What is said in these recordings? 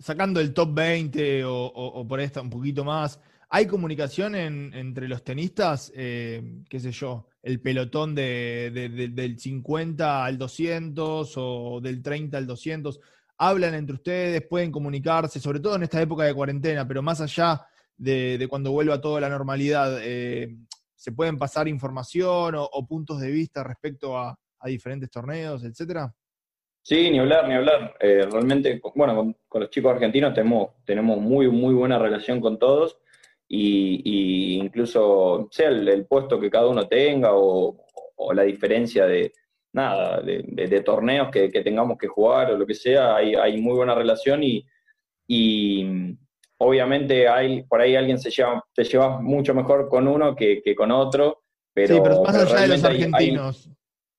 Sacando el top 20 o, por esta un poquito más, ¿hay comunicación entre los tenistas? Eh, ¿Qué sé yo? ¿El pelotón del 50 al 200 o del 30 al 200? ¿Hablan entre ustedes? ¿Pueden comunicarse? Sobre todo en esta época de cuarentena, pero más allá de, cuando vuelva toda la normalidad, eh, ¿se pueden pasar información o, puntos de vista respecto a, a diferentes torneos, etcétera? Sí, ni hablar, ni hablar. Eh, realmente, bueno, con, los chicos argentinos tenemos, tenemos muy, muy buena relación con todos y, incluso sea el, puesto que cada uno tenga o, la diferencia de, nada, de, torneos que, tengamos que jugar o lo que sea, hay, hay muy buena relación y, y obviamente hay, por ahí alguien se lleva, te lleva mucho mejor con uno que, con otro. Pero, sí, pero más allá de los argentinos.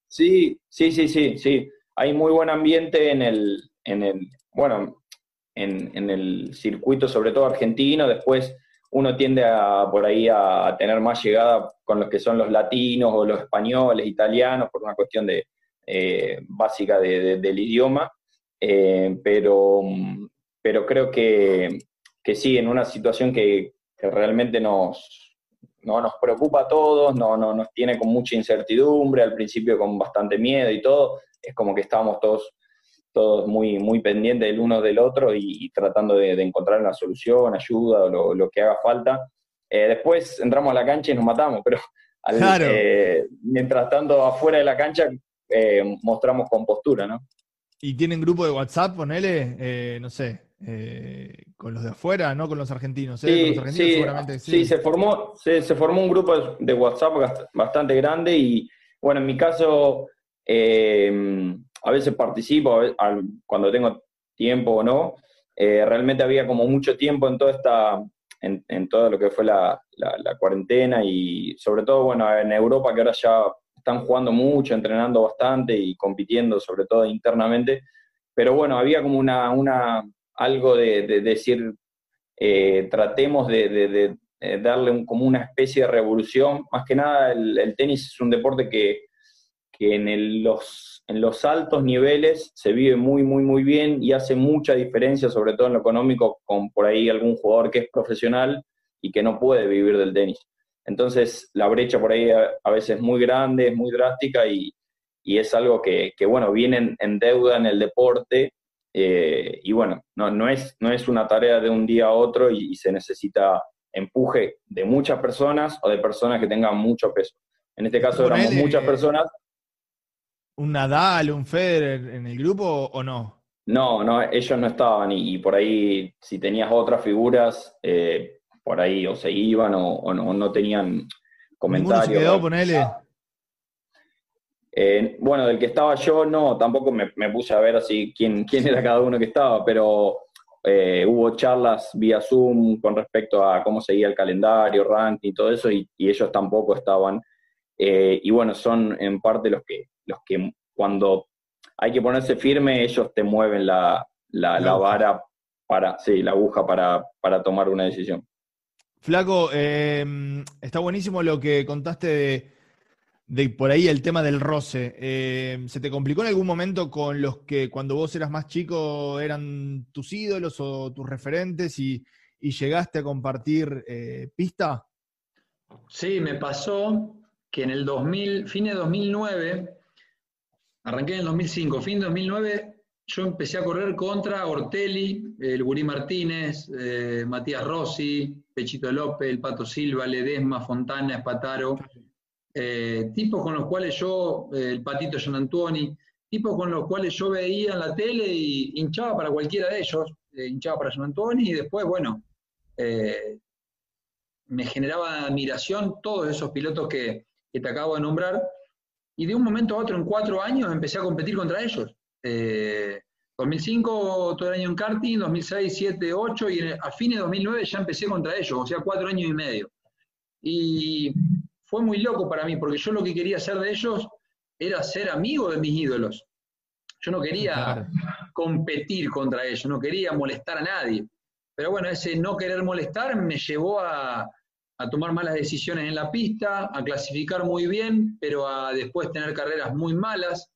sí, sí, sí, sí, sí hay muy buen ambiente en el, en el bueno, en, el circuito, sobre todo argentino. Después uno tiende a, por ahí a tener más llegada con los que son los latinos o los españoles, italianos, por una cuestión de, eh, básica del idioma. Eh, pero, pero creo que, que, sí, en una situación que, realmente nos, no nos preocupa a todos, no, no, nos tiene con mucha incertidumbre, al principio con bastante miedo y todo, es como que estábamos todos, todos muy, muy pendientes del uno del otro y, tratando de, encontrar una solución, ayuda o lo, que haga falta. Eh, después entramos a la cancha y nos matamos, pero eh, mientras tanto afuera de la cancha eh, mostramos compostura, ¿no? ¿Y tienen grupo de WhatsApp, ponele? no sé, con los de afuera, no con los argentinos. Sí, sí, se formó, se, se, formó un grupo de WhatsApp bastante grande y, bueno, en mi caso eh, a veces participo cuando tengo tiempo o no. Eh, realmente había como mucho tiempo en toda esta, en, todo lo que fue la, cuarentena y sobre todo, bueno, en Europa que ahora ya están jugando mucho, entrenando bastante y compitiendo, sobre todo internamente. Pero bueno, había como una, una algo de, decir, eh, tratemos de, darle como una especie de revolución. Más que nada, el tenis es un deporte que que en, los, en los altos niveles se vive muy, muy, muy bien y hace mucha diferencia, sobre todo en lo económico, con por ahí algún jugador que es profesional y que no puede vivir del tenis. Entonces, la brecha por ahí a, veces es muy grande, es muy drástica y, es algo que, bueno, viene en, deuda en el deporte eh, y bueno, no, no, es, no es una tarea de un día a otro y, se necesita empuje de muchas personas o de personas que tengan mucho peso. En este caso éramos muchas personas un Nadal, un Federer en el grupo o no? No, no, ellos no estaban y, por ahí si tenías otras figuras, eh, por ahí o se iban o, no, tenían comentarios. se quedó, ponele? Eh, bueno, del que estaba yo, no, tampoco me, puse a ver así quién, quién era cada uno que estaba, pero eh, hubo charlas vía Zoom con respecto a cómo seguía el calendario, ranking y todo eso, y, y ellos tampoco estaban. y bueno, son en parte los que los que cuando hay que ponerse firme, ellos te mueven la, vara para, sí, la aguja para, tomar una decisión. Flaco, em, está buenísimo lo que contaste de, por ahí el tema del roce. Em, ¿Se te complicó en algún momento con los que cuando vos eras más chico eran tus ídolos o tus referentes y, llegaste a compartir eh, pista? Sí, me pasó que en el 2000, fin de 2009, Arranqué en el 2005, fin de 2009, yo empecé a correr contra Ortelli, el Gurí Martínez, eh, Matías Rossi, Pechito López, el Pato Silva, Ledesma, Fontana, Espataro, eh, tipos con los cuales yo, eh, el Patito Gian Antoni, tipos con los cuales yo veía en la tele y hinchaba para cualquiera de ellos, hinchaba para Gian Antoni y después, bueno, me generaba admiración todos esos pilotos que, que te acabo de nombrar y de un momento a otro, en cuatro años, empecé a competir contra ellos. 2005 eh, todo el año en karting, 2006, 7, 8 y a fines de 2009 ya empecé contra ellos, o sea, cuatro años y medio. Y fue muy loco para mí, porque yo lo que quería hacer de ellos era ser amigo de mis ídolos. Yo no quería competir contra ellos, no quería molestar a nadie. pero bueno, ese no querer molestar me llevó a, tomar malas decisiones en la pista, a clasificar muy bien, pero a después tener carreras muy malas.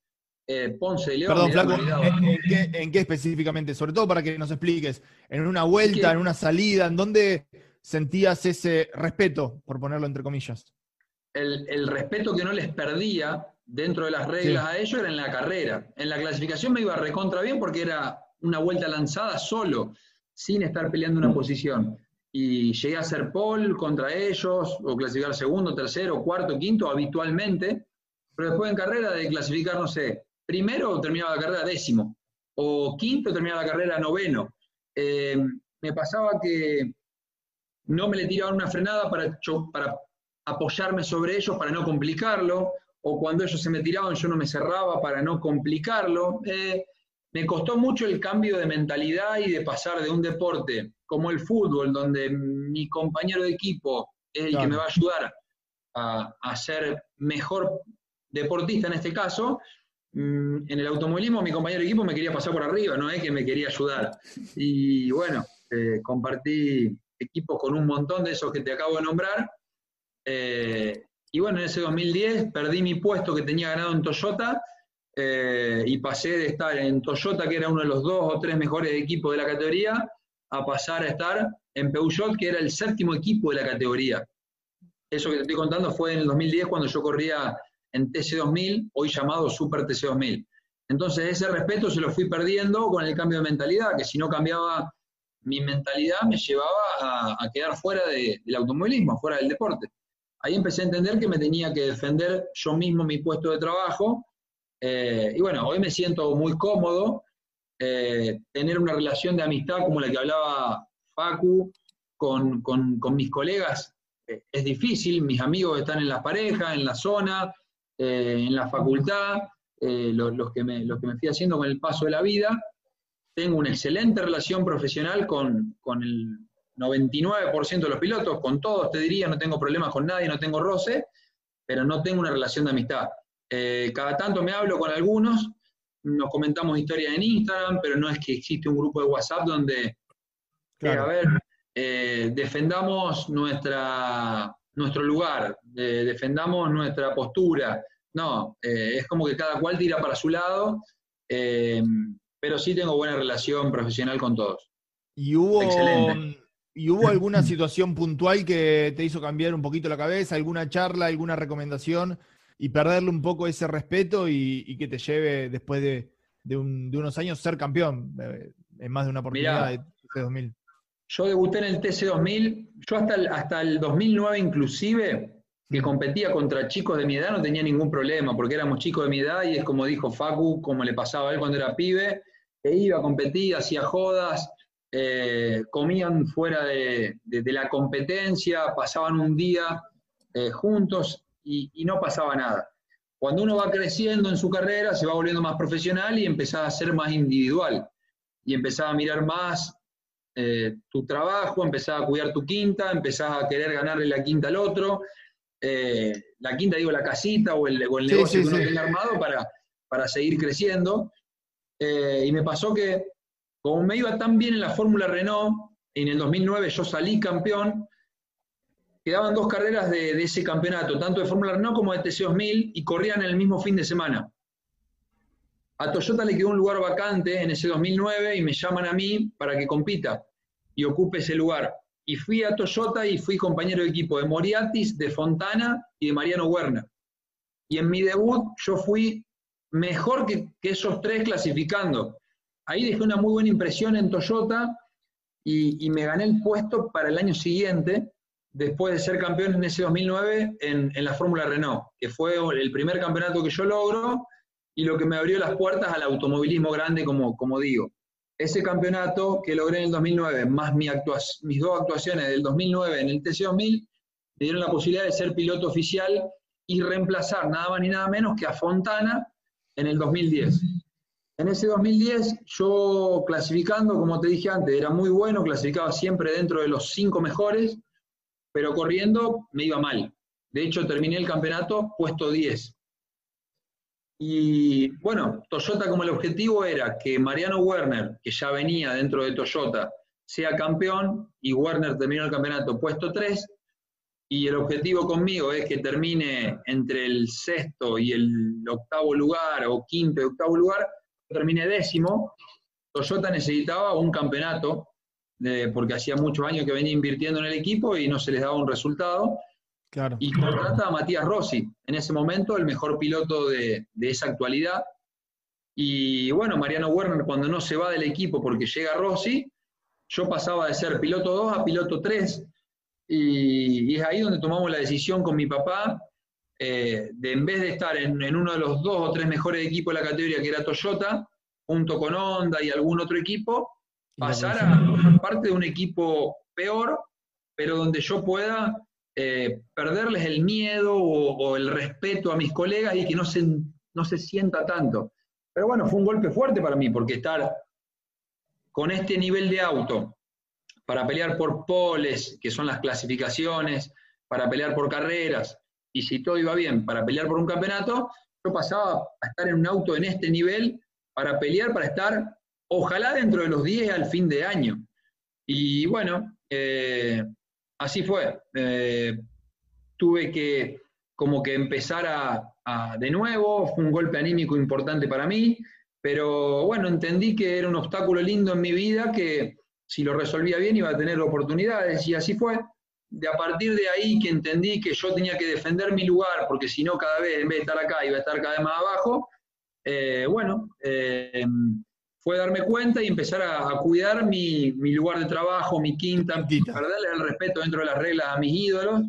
Eh, Ponce y León. Perdón, Flaco, ¿en, qué, específicamente? Sobre todo para que nos expliques, en una vuelta, en una salida, ¿en dónde sentías ese respeto, por ponerlo entre comillas? El, respeto que no les perdía dentro de las reglas a ellos era en la carrera. En la clasificación me iba recontra bien porque era una vuelta lanzada solo, sin estar peleando una posición. Y llegué a ser pole contra ellos, o clasificar segundo, tercero, cuarto, quinto, habitualmente. Pero después en carrera de clasificar, no sé, primero terminaba la carrera décimo, o quinto terminaba la carrera noveno. Eh, me pasaba que no me le tiraban una frenada para, para apoyarme sobre ellos para no complicarlo, o cuando ellos se me tiraban yo no me cerraba para no complicarlo. Eh, me costó mucho el cambio de mentalidad y de pasar de un deporte como el fútbol, donde mi compañero de equipo es el que me va a ayudar a, a, ser mejor deportista en este caso, mm, en el automovilismo mi compañero de equipo me quería pasar por arriba, no es que me quería ayudar. Y bueno, eh, compartí equipos con un montón de esos que te acabo de nombrar. Eh, y bueno, en ese 2010 perdí mi puesto que tenía ganado en Toyota eh, y pasé de estar en Toyota, que era uno de los dos o tres mejores equipos de la categoría, a pasar a estar en Peugeot, que era el séptimo equipo de la categoría. Eso que te estoy contando fue en el 2010 cuando yo corría en TC2000, hoy llamado Super TC2000. Entonces ese respeto se lo fui perdiendo con el cambio de mentalidad, que si no cambiaba mi mentalidad me llevaba a, quedar fuera del automovilismo, fuera del deporte. Ahí empecé a entender que me tenía que defender yo mismo mi puesto de trabajo. Eh, y bueno, hoy me siento muy cómodo. Eh, tener una relación de amistad como la que hablaba Facu con, mis colegas eh, es difícil. Mis amigos están en las parejas, en la zona, en la facultad, los, que me, los que me fui haciendo con el paso de la vida tengo una excelente relación profesional con, el 99% de los pilotos, con todos te diría, no tengo problemas con nadie, no tengo roce, pero no tengo una relación de amistad. Eh, cada tanto me hablo con algunos, nos comentamos historias en Instagram, pero no es que existe un grupo de WhatsApp donde, eh, a ver, eh, defendamos nuestra, nuestro lugar, defendamos nuestra postura. No, es como que cada cual tira para su lado pero sí tengo buena relación profesional con todos. ¿Y hubo, ¿Y hubo alguna situación puntual que te hizo cambiar un poquito la cabeza, alguna charla, alguna recomendación y perderle un poco ese respeto y, que te lleve después de, unos años ser campeón eh, en más de una oportunidad de TC2000? Yo debuté en el TC2000, yo hasta el, hasta el 2009 inclusive, que competía contra chicos de mi edad, no tenía ningún problema, porque éramos chicos de mi edad y es como dijo Facu, como le pasaba a él cuando era pibe, que iba, competía, hacía jodas, eh, comían fuera de, la competencia, pasaban un día eh, juntos y, no pasaba nada. Cuando uno va creciendo en su carrera, se va volviendo más profesional y empezaba a ser más individual y empezaba a mirar más eh, tu trabajo, empezaba a cuidar tu quinta, empezaba a querer ganarle la quinta al otro, la quinta digo la casita o el, negocio que uno tiene armado para, para seguir creciendo. Eh, y me pasó que, como me iba tan bien en la Fórmula Renault, en el 2009 yo salí campeón, quedaban dos carreras de, ese campeonato, tanto de Fórmula Renault como de TC2000, y corrían el mismo fin de semana. A Toyota le quedó un lugar vacante en ese 2009 y me llaman a mí para que compita y ocupe ese lugar. Y fui a Toyota y fui compañero de equipo de Moriatis, de Fontana y de Mariano Werner. Y en mi debut yo fui mejor que, esos tres clasificando. Ahí dejé una muy buena impresión en Toyota y, me gané el puesto para el año siguiente, después de ser campeón en ese 2009 en, la Fórmula Renault, que fue el primer campeonato que yo logro y lo que me abrió las puertas al automovilismo grande, como, como digo. Ese campeonato que logré en el 2009, más mis dos actuaciones del 2009 en el TC2000, me dieron la posibilidad de ser piloto oficial y reemplazar nada más ni nada menos que a Fontana en el 2010. En ese 2010 yo clasificando, como te dije antes, era muy bueno, clasificaba siempre dentro de los cinco mejores, pero corriendo me iba mal. De hecho, terminé el campeonato puesto 10. Y bueno, Toyota como el objetivo era que Mariano Werner, que ya venía dentro de Toyota, sea campeón y Werner terminó el campeonato puesto 3 y el objetivo conmigo es que termine entre el sexto y el octavo lugar o quinto y octavo lugar, termine décimo. Toyota necesitaba un campeonato porque hacía muchos años que venía invirtiendo en el equipo y no se les daba un resultado. Claro. Y contrata a Matías Rossi, en ese momento el mejor piloto de, de esa actualidad. Y bueno, Mariano Werner cuando no se va del equipo porque llega Rossi, yo pasaba de ser piloto 2 a piloto 3 y, es ahí donde tomamos la decisión con mi papá eh, de en vez de estar en, uno de los dos o tres mejores equipos de la categoría que era Toyota, junto con Honda y algún otro equipo, pasar a formar parte de un equipo peor, pero donde yo pueda eh, perderles el miedo o, o, el respeto a mis colegas y que no se, no se sienta tanto. Pero bueno, fue un golpe fuerte para mí, porque estar con este nivel de auto para pelear por poles, que son las clasificaciones, para pelear por carreras, y si todo iba bien, para pelear por un campeonato, yo pasaba a estar en un auto en este nivel para pelear, para estar, ojalá dentro de los 10 al fin de año. Y bueno, eh, así fue. Eh, tuve que como que empezar a, de nuevo, fue un golpe anímico importante para mí, pero bueno, entendí que era un obstáculo lindo en mi vida que si lo resolvía bien iba a tener oportunidades y así fue. De a partir de ahí que entendí que yo tenía que defender mi lugar, porque si no cada vez en vez de estar acá iba a estar cada vez más abajo, eh, bueno, fue darme cuenta y empezar a, cuidar mi, lugar de trabajo, mi quinta, perderle el respeto dentro de las reglas a mis ídolos.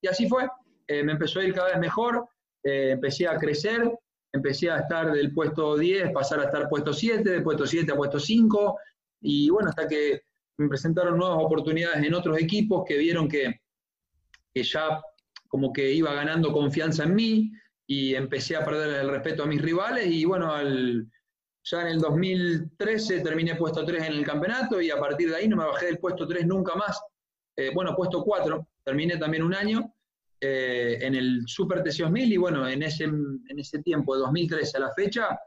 Y así fue. Eh, me empezó a ir cada vez mejor, empecé a crecer, empecé a estar del puesto 10, pasar a estar puesto 7, de puesto 7 a puesto 5, y bueno, hasta que me presentaron nuevas oportunidades en otros equipos que vieron que, ya como que iba ganando confianza en mí y empecé a perder el respeto a mis rivales. Y bueno, ya en el 2013 terminé puesto 3 en el campeonato y a partir de ahí no me bajé del puesto 3 nunca más. Eh, bueno, puesto 4, terminé también un año eh, en el Super TC2000 y bueno, en ese, en ese tiempo, de 2013 a la fecha,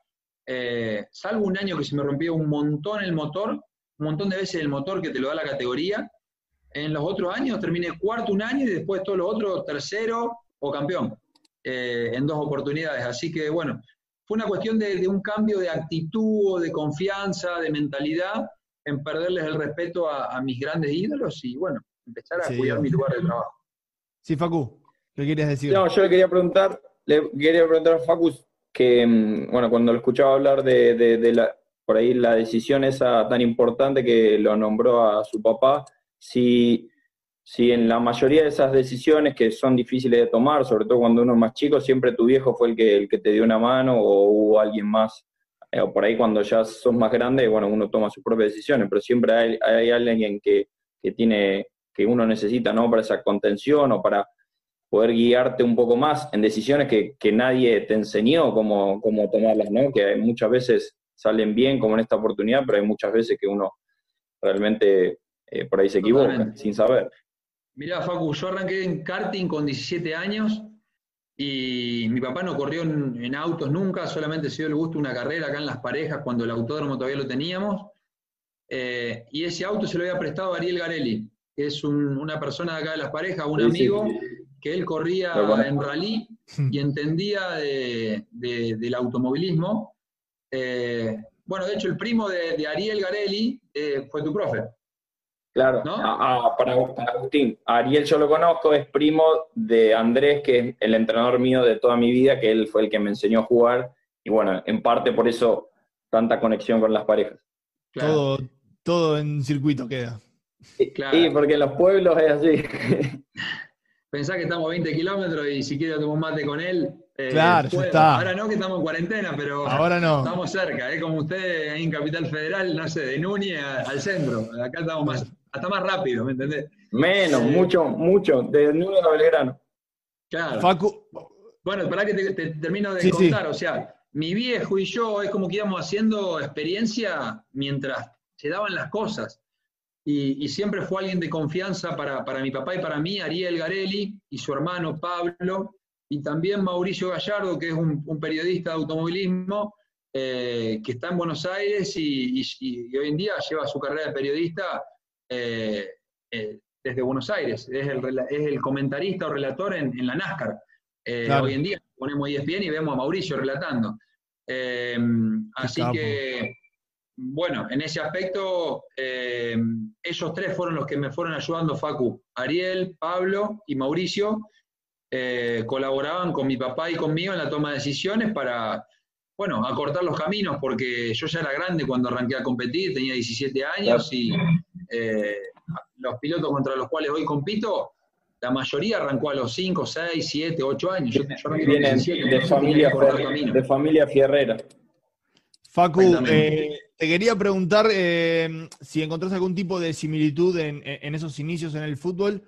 eh, salvo un año que se me rompió un montón el motor, un montón de veces el motor que te lo da la categoría, en los otros años terminé cuarto un año y después todos los otros tercero o campeón, eh, en dos oportunidades. Así que bueno, fue una cuestión de, un cambio de actitud, de confianza, de mentalidad, en perderles el respeto a, mis grandes ídolos y bueno, empezar a cuidar mi lugar de trabajo. Sí, Facu, ¿qué querías decir? No, yo le quería preguntar, le quería preguntar a Facu que, mm, bueno, cuando lo escuchaba hablar de, la, por ahí la decisión esa tan importante que lo nombró a su papá, si, si en la mayoría de esas decisiones que son difíciles de tomar, sobre todo cuando uno es más chico, siempre tu viejo fue el que, el que te dio una mano o hubo alguien más, eh, o por ahí cuando ya sos más grande, bueno, uno toma sus propias decisiones, pero siempre hay, hay alguien que, que tiene que uno necesita, ¿no? Para esa contención o para poder guiarte un poco más en decisiones que, nadie te enseñó cómo, cómo, tomarlas, ¿no? Que muchas veces salen bien, como en esta oportunidad, pero hay muchas veces que uno realmente eh, por ahí se equivoca, sin saber. Mirá, Facu, yo arranqué en karting con 17 años y mi papá no corrió en, autos nunca, solamente se dio el gusto una carrera acá en Las Parejas cuando el autódromo todavía lo teníamos. Eh, y ese auto se lo había prestado a Ariel Garelli, que es una persona de acá de Las Parejas, un amigo que él corría en rally y entendía del automovilismo. Eh, bueno, de hecho, el primo de, Ariel Garelli eh, fue tu profe. Claro, ah, ah, para, Agustín. Ariel yo lo conozco, es primo de Andrés, que es el entrenador mío de toda mi vida, que él fue el que me enseñó a jugar. Y bueno, en parte por eso tanta conexión con las parejas. Todo, todo en circuito queda. Sí, porque en los pueblos es así. pensá que estamos a 20 kilómetros y si quiero tomar mate con él. Eh, claro, está. Ahora no, que estamos en cuarentena, pero Ahora no. estamos cerca. Es como usted ahí en Capital Federal, no sé, de Núñez al centro. Acá estamos más, hasta más rápido, ¿me entendés? Menos, eh, mucho, mucho, de Núñez a Belgrano. Claro. Facu. Bueno, para que te, termino de contar, o sea, mi viejo y yo es como que íbamos haciendo experiencia mientras se daban las cosas y, siempre fue alguien de confianza para, mi papá y para mí, Ariel Garelli y su hermano Pablo, y también Mauricio Gallardo, que es un, periodista de automovilismo eh, que está en Buenos Aires y, hoy en día lleva su carrera de periodista eh, eh, desde Buenos Aires, es el, comentarista o relator en, la NASCAR. Hoy en día ponemos ESPN y vemos a Mauricio relatando. así que, bueno, en ese aspecto, esos tres fueron los que me fueron ayudando, Facu, Ariel, Pablo y Mauricio, colaboraban con mi papá y conmigo en la toma de decisiones para, bueno, acortar los caminos, porque yo ya era grande cuando arranqué a competir, tenía 17 años y eh, los pilotos contra los cuales hoy compito, la mayoría arrancó a los 5, 6, 7, 8 años. Yo, Vienen de, familia, de familia fierrera. Facu, eh, te quería preguntar eh, si encontrás algún tipo de similitud en, esos inicios en el fútbol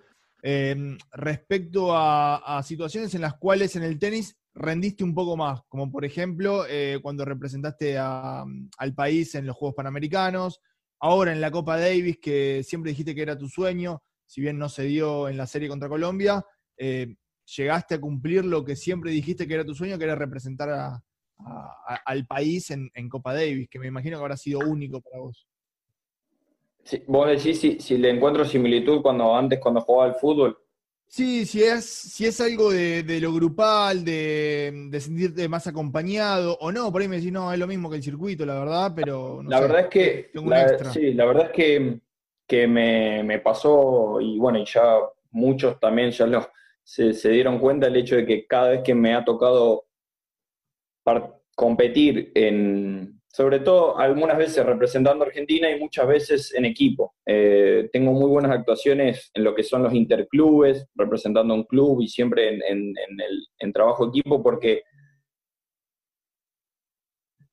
respecto a situaciones en las cuales en el tenis rendiste un poco más, como por ejemplo eh, cuando representaste al país en los Juegos Panamericanos, ahora en la Copa Davis, que siempre dijiste que era tu sueño, si bien no se dio en la serie contra Colombia, eh, llegaste a cumplir lo que siempre dijiste que era tu sueño, que era representar al país en, Copa Davis, que me imagino que habrá sido único para vos. vos decís si le encuentro similitud cuando antes cuando jugaba al fútbol. Sí, si es, si es algo de, lo grupal, de, sentirte más acompañado, o no, por ahí me decís, no, es lo mismo que el circuito, la verdad, pero... la verdad es que... Sí, la verdad es que, me, pasó, y bueno, y ya muchos también ya lo, se, dieron cuenta el hecho de que cada vez que me ha tocado competir en, sobre todo algunas veces representando a Argentina y muchas veces en equipo. Eh, tengo muy buenas actuaciones en lo que son los interclubes, representando a un club y siempre en, el en trabajo equipo porque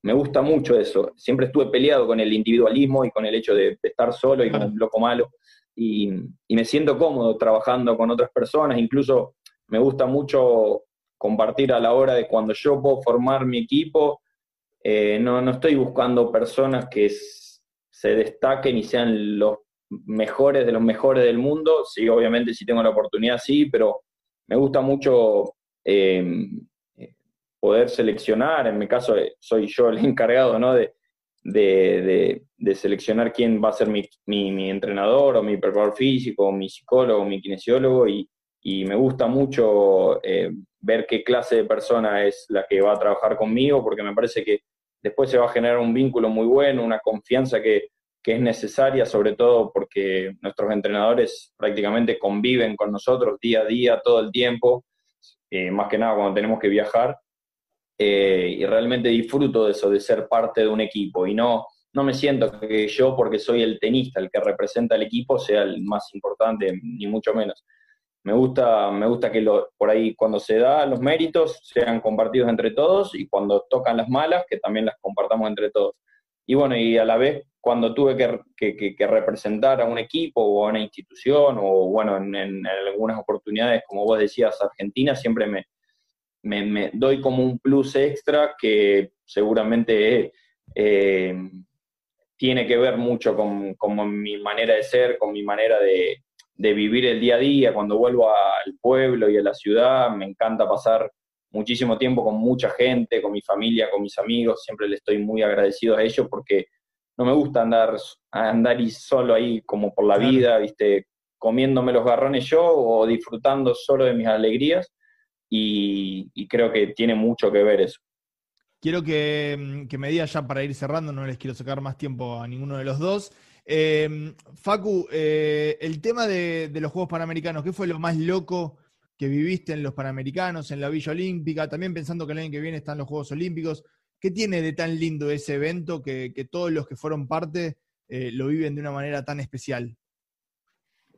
me gusta mucho eso. Siempre estuve peleado con el individualismo y con el hecho de, estar solo y con un loco malo. Y, y me siento cómodo trabajando con otras personas, incluso me gusta mucho compartir a la hora de cuando yo puedo formar mi equipo, eh, no, no estoy buscando personas que se destaquen y sean los mejores de los mejores del mundo. Sí, obviamente si tengo la oportunidad, sí, pero me gusta mucho em, poder seleccionar. En mi caso, eh, soy yo el encargado ¿no? de, de, seleccionar quién va a ser mi, mi, entrenador o mi preparador físico, o mi psicólogo, o mi kinesiólogo, y, y me gusta mucho eh, ver qué clase de persona es la que va a trabajar conmigo, porque me parece que después se va a generar un vínculo muy bueno, una confianza que, es necesaria, sobre todo porque nuestros entrenadores prácticamente conviven con nosotros día a día, todo el tiempo, eh, más que nada cuando tenemos que viajar, eh, y realmente disfruto de eso, de ser parte de un equipo, y no, no me siento que yo, porque soy el tenista, el que representa al equipo, sea el más importante, ni mucho menos me gusta, me gusta que lo, por ahí cuando se da los méritos sean compartidos entre todos y cuando tocan las malas que también las compartamos entre todos. Y bueno, y a la vez cuando tuve que, que, representar a un equipo o a una institución o bueno, en, algunas oportunidades, como vos decías, Argentina, siempre me, me, doy como un plus extra que seguramente eh, tiene que ver mucho con, con mi manera de ser, con mi manera de, de vivir el día a día, cuando vuelvo al pueblo y a la ciudad, me encanta pasar muchísimo tiempo con mucha gente, con mi familia, con mis amigos, siempre le estoy muy agradecido a ellos porque no me gusta andar, andar y solo ahí como por la vida, viste, comiéndome los garrones yo o disfrutando solo de mis alegrías y, creo que tiene mucho que ver eso. Quiero que, que me digas ya para ir cerrando, no les quiero sacar más tiempo a ninguno de los dos. Em, Facu, eh, el tema de, los Juegos Panamericanos, ¿qué fue lo más loco que viviste en los Panamericanos, en la Villa Olímpica? También pensando que el año que viene están los Juegos Olímpicos. ¿Qué tiene de tan lindo ese evento que, todos los que fueron parte eh, lo viven de una manera tan especial?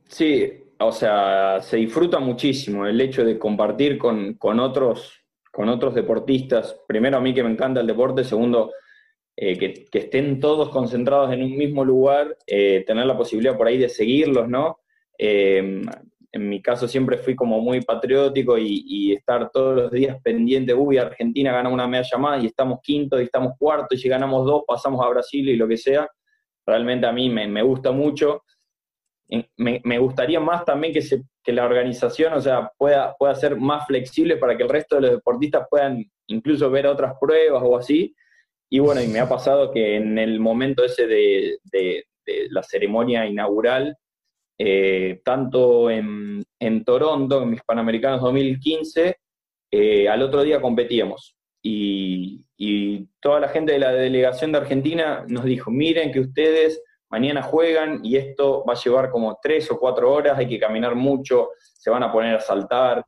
Sí, o sea, se disfruta muchísimo el hecho de compartir con, con, otros, con otros deportistas. Primero a mí que me encanta el deporte, segundo eh, que, estén todos concentrados en un mismo lugar, eh, tener la posibilidad por ahí de seguirlos, ¿no? Eh, en mi caso siempre fui como muy patriótico y, estar todos los días pendiente, uy, Argentina gana una medalla más y estamos quinto y estamos cuarto y si ganamos dos pasamos a Brasil y lo que sea, realmente a mí me, gusta mucho. Me, gustaría más también que, se, la organización, o sea, pueda, pueda ser más flexible para que el resto de los deportistas puedan incluso ver otras pruebas o así, y bueno, y me ha pasado que en el momento ese de, la ceremonia inaugural, eh, tanto en, en, Toronto, en mis Panamericanos 2015, eh, al otro día competíamos. Y, toda la gente de la delegación de Argentina nos dijo, miren que ustedes mañana juegan y esto va a llevar como tres o cuatro horas, hay que caminar mucho, se van a poner a saltar,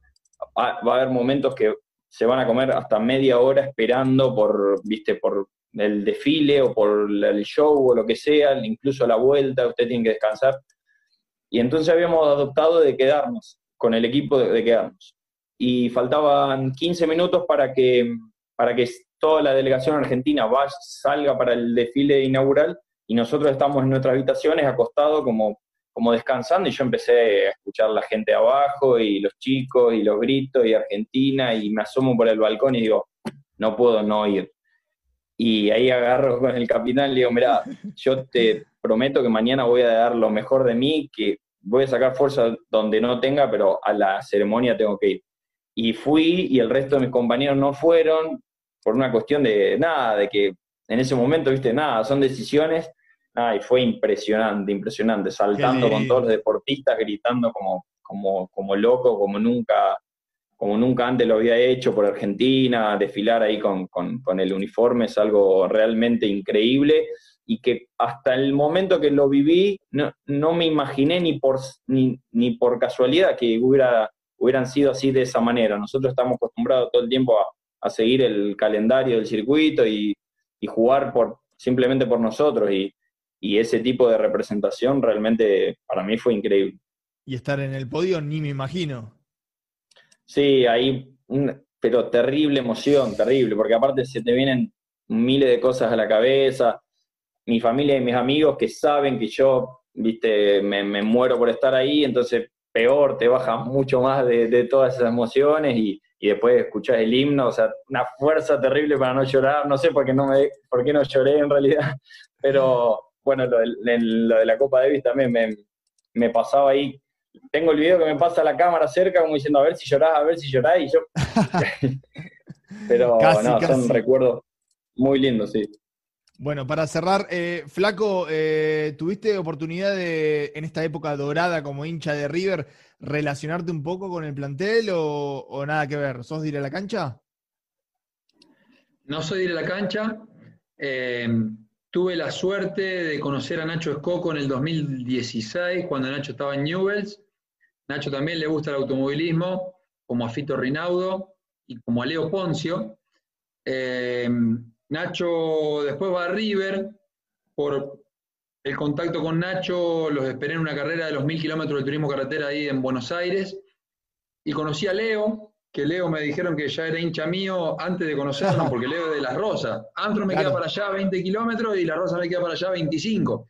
va a haber momentos que se van a comer hasta media hora esperando por, viste, por el desfile o por el show o lo que sea, incluso la vuelta, usted tiene que descansar. Y entonces habíamos adoptado de quedarnos, con el equipo de, quedarnos. Y faltaban 15 minutos para que, para que toda la delegación argentina vaya, salga para el desfile inaugural y nosotros estamos en nuestras habitaciones acostados como, como descansando y yo empecé a escuchar la gente abajo y los chicos y los gritos y Argentina y me asomo por el balcón y digo, no puedo no ir. Y ahí agarro con el capitán y le digo, mira, yo te prometo que mañana voy a dar lo mejor de mí, que voy a sacar fuerza donde no tenga, pero a la ceremonia tengo que ir. Y fui y el resto de mis compañeros no fueron por una cuestión de nada, de que en ese momento, viste, nada, son decisiones. Nada, y fue impresionante, impresionante, saltando con todos los deportistas, gritando como, como, como loco, como nunca como nunca antes lo había hecho por Argentina, desfilar ahí con, el uniforme es algo realmente increíble y que hasta el momento que lo viví no, me imaginé ni por, ni, por casualidad que hubiera, hubieran sido así de esa manera. Nosotros estamos acostumbrados todo el tiempo a, seguir el calendario del circuito y, jugar por, simplemente por nosotros y, y ese tipo de representación realmente para mí fue increíble. Y estar en el podio ni me imagino. Sí, ahí, pero terrible emoción, terrible, porque aparte se te vienen miles de cosas a la cabeza. Mi familia y mis amigos que saben que yo, viste, me, muero por estar ahí, entonces peor, te baja mucho más de, todas esas emociones y, después escuchás el himno, o sea, una fuerza terrible para no llorar, no sé por qué no, me, por qué no lloré en realidad, pero bueno, lo de, lo de la Copa Davis también me, me pasaba ahí tengo el video que me pasa la cámara cerca, como diciendo, a ver si llorás, a ver si llorás, y yo. Pero no, son recuerdos muy lindos, sí. Bueno, para cerrar, eh, Flaco, eh, ¿tuviste oportunidad de, en esta época dorada como hincha de River, relacionarte un poco con el plantel o, nada que ver? ¿Sos de ir a la cancha? No soy de ir a la cancha. Eh, tuve la suerte de conocer a Nacho Escoco en el 2016, cuando Nacho estaba en Newells. Nacho también le gusta el automovilismo, como a Fito Rinaudo y como a Leo Poncio. Eh, Nacho después va a River, por el contacto con Nacho los esperé en una carrera de los mil kilómetros de turismo carretera ahí en Buenos Aires, y conocí a Leo, que Leo me dijeron que ya era hincha mío antes de conocerlo, porque Leo es de Las Rosas. Antro me queda para allá 20 kilómetros y La Rosa me queda para allá 25.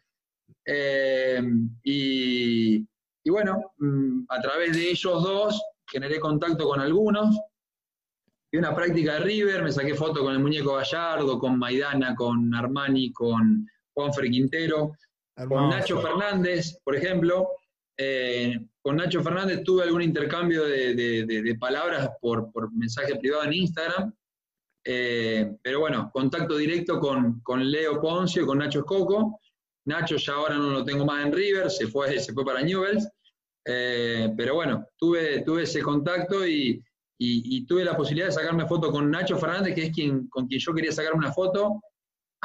Eh, y y bueno, mm, a través de ellos dos generé contacto con algunos. Y una práctica de River, me saqué foto con el muñeco Gallardo, con Maidana, con Armani, con Juanfer Quintero, con Nacho Fernández, por ejemplo. Eh, con Nacho Fernández tuve algún intercambio de, palabras por, mensaje privado en Instagram. Eh, pero bueno, contacto directo con, Leo Poncio y con Nacho Escoco. Nacho ya ahora no lo tengo más en River, se fue, se fue para Newells. Eh, pero bueno, tuve, tuve ese contacto y, tuve la posibilidad de sacarme foto con Nacho Fernández, que es quien, con quien yo quería sacar una foto,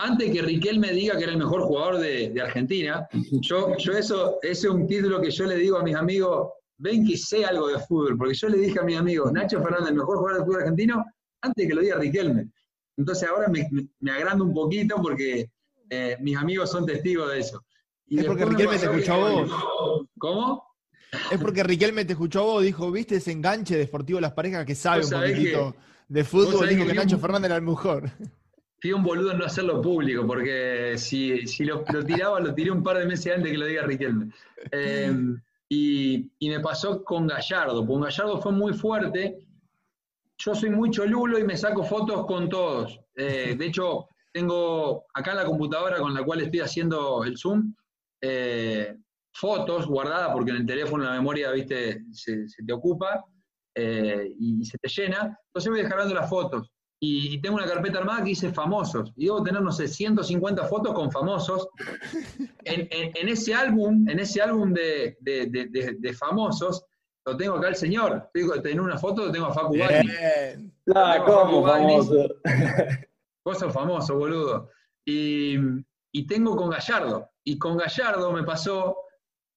antes que Riquel me diga que era el mejor jugador de, Argentina. Yo, yo eso, ese es un título que yo le digo a mis amigos, ven que sé algo de fútbol, porque yo le dije a mis amigos, Nacho Fernández, el mejor jugador de fútbol argentino, antes que lo diga Riquelme. Entonces ahora me, me agrando un poquito porque eh, mis amigos son testigos de eso. Y es porque Riquelme te escuchó a vos. ¿Cómo? Es porque Riquelme te escuchó a vos, dijo, ¿viste ese enganche de Sportivo Las Parejas que sabe un poquitito de fútbol? Dijo que, Nacho Fernández era el mejor. Fui un boludo en no hacerlo público, porque si, si lo, tiraba, lo tiré un par de meses antes que lo diga Riquelme. Em, y, me pasó con Gallardo, porque Gallardo fue muy fuerte. Yo soy muy cholulo y me saco fotos con todos. Eh, de hecho, tengo acá la computadora con la cual estoy haciendo el Zoom. Eh, fotos guardadas, porque en el teléfono la memoria, viste, se, te ocupa eh, y, se te llena. Entonces voy descargando las fotos. Y, tengo una carpeta armada que dice famosos. Y debo tener, no sé, 150 fotos con famosos. En, ese álbum, en ese álbum de, famosos, lo tengo acá el señor. Tengo una foto, lo tengo a Facu Bagni. Ah, ¿cómo famoso? Vos sos famoso, boludo. Y, y tengo con Gallardo. Y con Gallardo me pasó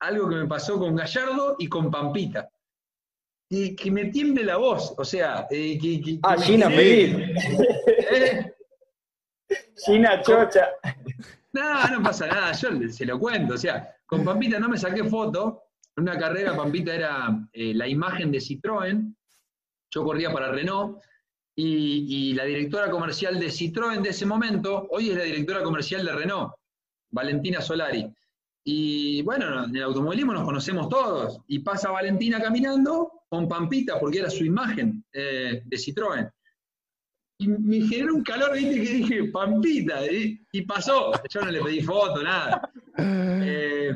algo que me pasó con Gallardo y con Pampita y que me tiemble la voz, o sea... Eh, que, ah, Gina feliz. ¿Eh? Gina chocha. No, no pasa nada, yo se lo cuento, o sea, con Pampita no me saqué foto, en una carrera Pampita era eh, la imagen de Citroën, yo corría para Renault, y, y, la directora comercial de Citroën de ese momento, hoy es la directora comercial de Renault, Valentina Solari. Y bueno, en el automovilismo nos conocemos todos. Y pasa Valentina caminando con Pampita, porque era su imagen eh, de Citroën. Y me generó un calor, viste, que dije, Pampita, y, pasó. Yo no le pedí foto, nada. Eh,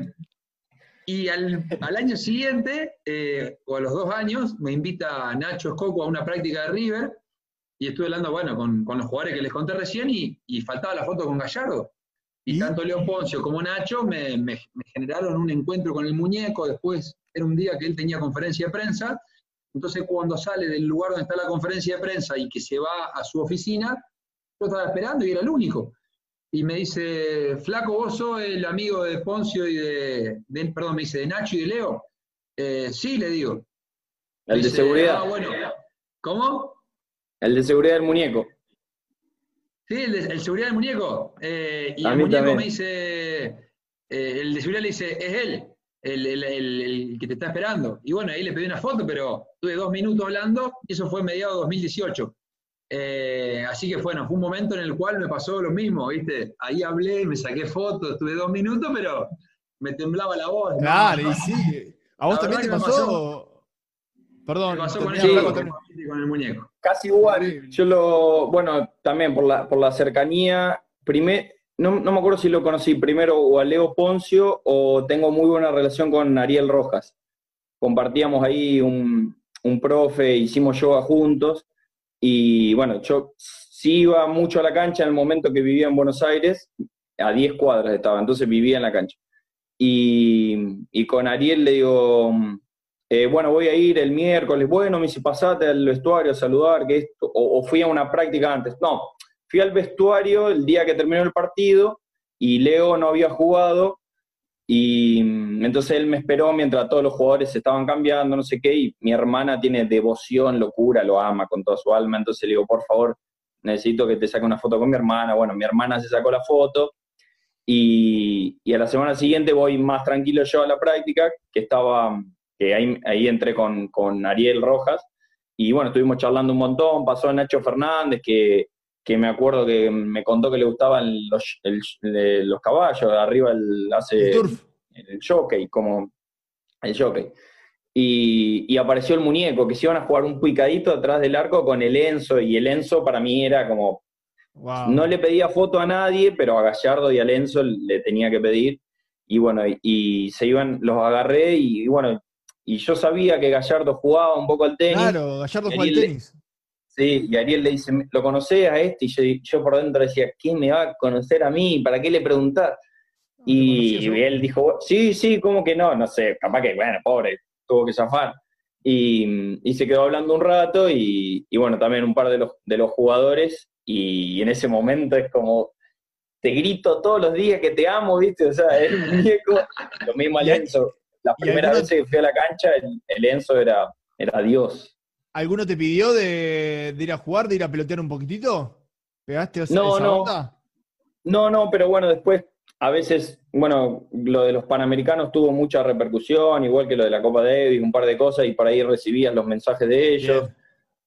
y al, año siguiente, eh, o a los dos años, me invita Nacho Escoco a una práctica de River, y estuve hablando, bueno, con, los jugadores que les conté recién, y, y faltaba la foto con Gallardo. Y tanto León Poncio como Nacho me, generaron un encuentro con el muñeco, después era un día que él tenía conferencia de prensa, entonces cuando sale del lugar donde está la conferencia de prensa y que se va a su oficina, yo estaba esperando y era el único. Y me dice, flaco, vos sos el amigo de Poncio y de, perdón, me dice, de Nacho y de Leo. Eh, sí, le digo. El de seguridad. Ah, bueno. ¿Cómo? El de seguridad del muñeco. Sí, el, de, seguridad del muñeco. Eh, y el muñeco me dice, eh, el de seguridad le dice, es él, el, que te está esperando. Y bueno, ahí le pedí una foto, pero tuve dos minutos hablando, y eso fue mediado de 2018. Eh, así que bueno, fue un momento en el cual me pasó lo mismo, ¿viste? Ahí hablé, me saqué fotos, tuve dos minutos, pero me temblaba la voz. Claro, y sí. ¿A vos también te pasó? Perdón, me pasó con, con el muñeco. Casi igual. Yo lo, bueno, también por la, por la cercanía, primer, no, no, me acuerdo si lo conocí primero o a Leo Poncio o tengo muy buena relación con Ariel Rojas. Compartíamos ahí un, un profe, hicimos yoga juntos y bueno, yo sí iba mucho a la cancha en el momento que vivía en Buenos Aires, a 10 cuadras estaba, entonces vivía en la cancha. Y, y con Ariel le digo, eh, bueno, voy a ir el miércoles, bueno, me dice, pasate al vestuario a saludar, que o, fui a una práctica antes. No, fui al vestuario el día que terminó el partido y Leo no había jugado y mm, entonces él me esperó mientras todos los jugadores se estaban cambiando, no sé qué, y mi hermana tiene devoción, locura, lo ama con toda su alma, entonces le digo, por favor, necesito que te saque una foto con mi hermana. Bueno, mi hermana se sacó la foto y, y a la semana siguiente voy más tranquilo yo a la práctica, que estaba que ahí, entré con, Ariel Rojas, y bueno, estuvimos charlando un montón, pasó Nacho Fernández, que, me acuerdo que me contó que le gustaban los, los caballos, arriba el, hace el, jockey, como el jockey. Y, apareció el muñeco, que se iban a jugar un picadito atrás del arco con el Enzo, y el Enzo para mí era como... No le pedía foto a nadie, pero a Gallardo y al Enzo le tenía que pedir. Y bueno, y, se iban, los agarré y bueno, y yo sabía que Gallardo jugaba un poco al tenis. Claro, Gallardo juega al tenis. sí, y Ariel le dice, ¿lo conocés a este? Y yo, por dentro decía, ¿quién me va a conocer a mí? ¿Para qué le preguntás? y, él dijo, sí, sí, ¿cómo que no? No sé, capaz que, bueno, pobre, tuvo que zafar. Y, y se quedó hablando un rato y, bueno, también un par de los, de los jugadores y en ese momento es como, te grito todos los días que te amo, ¿viste? O sea, el muñeco, lo mismo Alonso, la primera vez que fui a la cancha, el, Enzo era, era Dios. ¿Alguno te pidió de, ir a jugar, de ir a pelotear un poquitito? ¿Pegaste esa, no, no. No, no, pero bueno, después a veces, bueno, lo de los Panamericanos tuvo mucha repercusión, igual que lo de la Copa Davis, un par de cosas, y por ahí recibías los mensajes de ellos.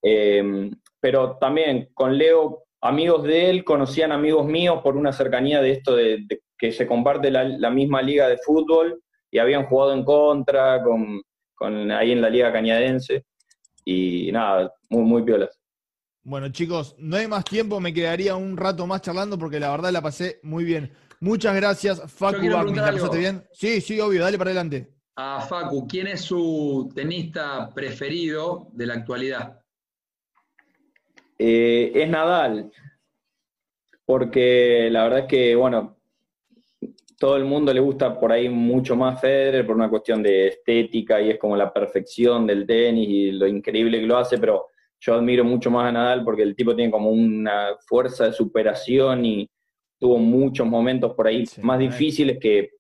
Em, pero también con Leo, amigos de él conocían amigos míos por una cercanía de esto de, que se comparte la, misma liga de fútbol y habían jugado en contra con, ahí en la Liga Cañadense. Y nada, muy, muy piolas. Bueno, chicos, no hay más tiempo, me quedaría un rato más charlando porque la verdad la pasé muy bien. Muchas gracias, Facu ¿la pasaste bien? Sí, sí, obvio, dale para adelante. A Facu, ¿quién es su tenista preferido de la actualidad? eh, es Nadal, porque la verdad es que, bueno, todo el mundo le gusta por ahí mucho más Federer por una cuestión de estética y es como la perfección del tenis y lo increíble que lo hace, pero yo admiro mucho más a Nadal porque el tipo tiene como una fuerza de superación y tuvo muchos momentos por ahí más difíciles que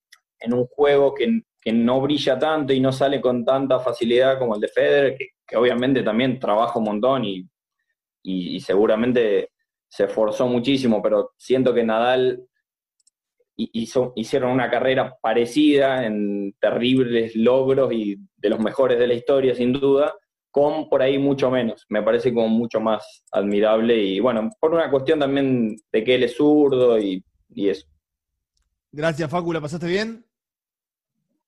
en un juego que, no brilla tanto y no sale con tanta facilidad como el de Federer, que, obviamente también trabaja un montón y, y, seguramente se esforzó muchísimo, pero siento que Nadal hizo, hicieron una carrera parecida en terribles logros y de los mejores de la historia, sin duda, con por ahí mucho menos. Me parece como mucho más admirable y bueno, por una cuestión también de que él es zurdo y, eso. Gracias, Facu, ¿la pasaste bien?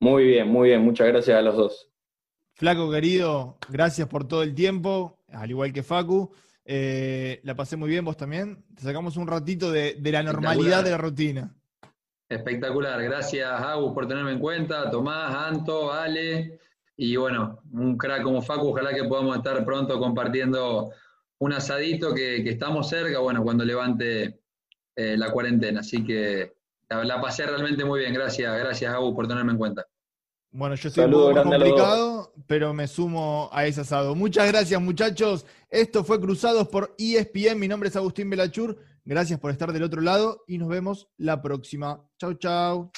Muy bien, muy bien, muchas gracias a los dos. Flaco querido, gracias por todo el tiempo, al igual que Facu. Eh, la pasé muy bien, vos también. Te sacamos un ratito de, de la normalidad de la rutina. Espectacular, gracias Agus por tenerme en cuenta, Tomás, Anto, Ale, y bueno, un crack como Facu, ojalá que podamos estar pronto compartiendo un asadito que, estamos cerca, bueno, cuando levante eh, la cuarentena. Así que la, pasé realmente muy bien, gracias, gracias Agus por tenerme en cuenta. Bueno, yo estoy muy complicado, pero me sumo a ese asado. Muchas gracias, muchachos. Esto fue Cruzados por ESPN. Mi nombre es Agustín Belachur. Gracias por estar del otro lado y nos vemos la próxima. Chau, chau.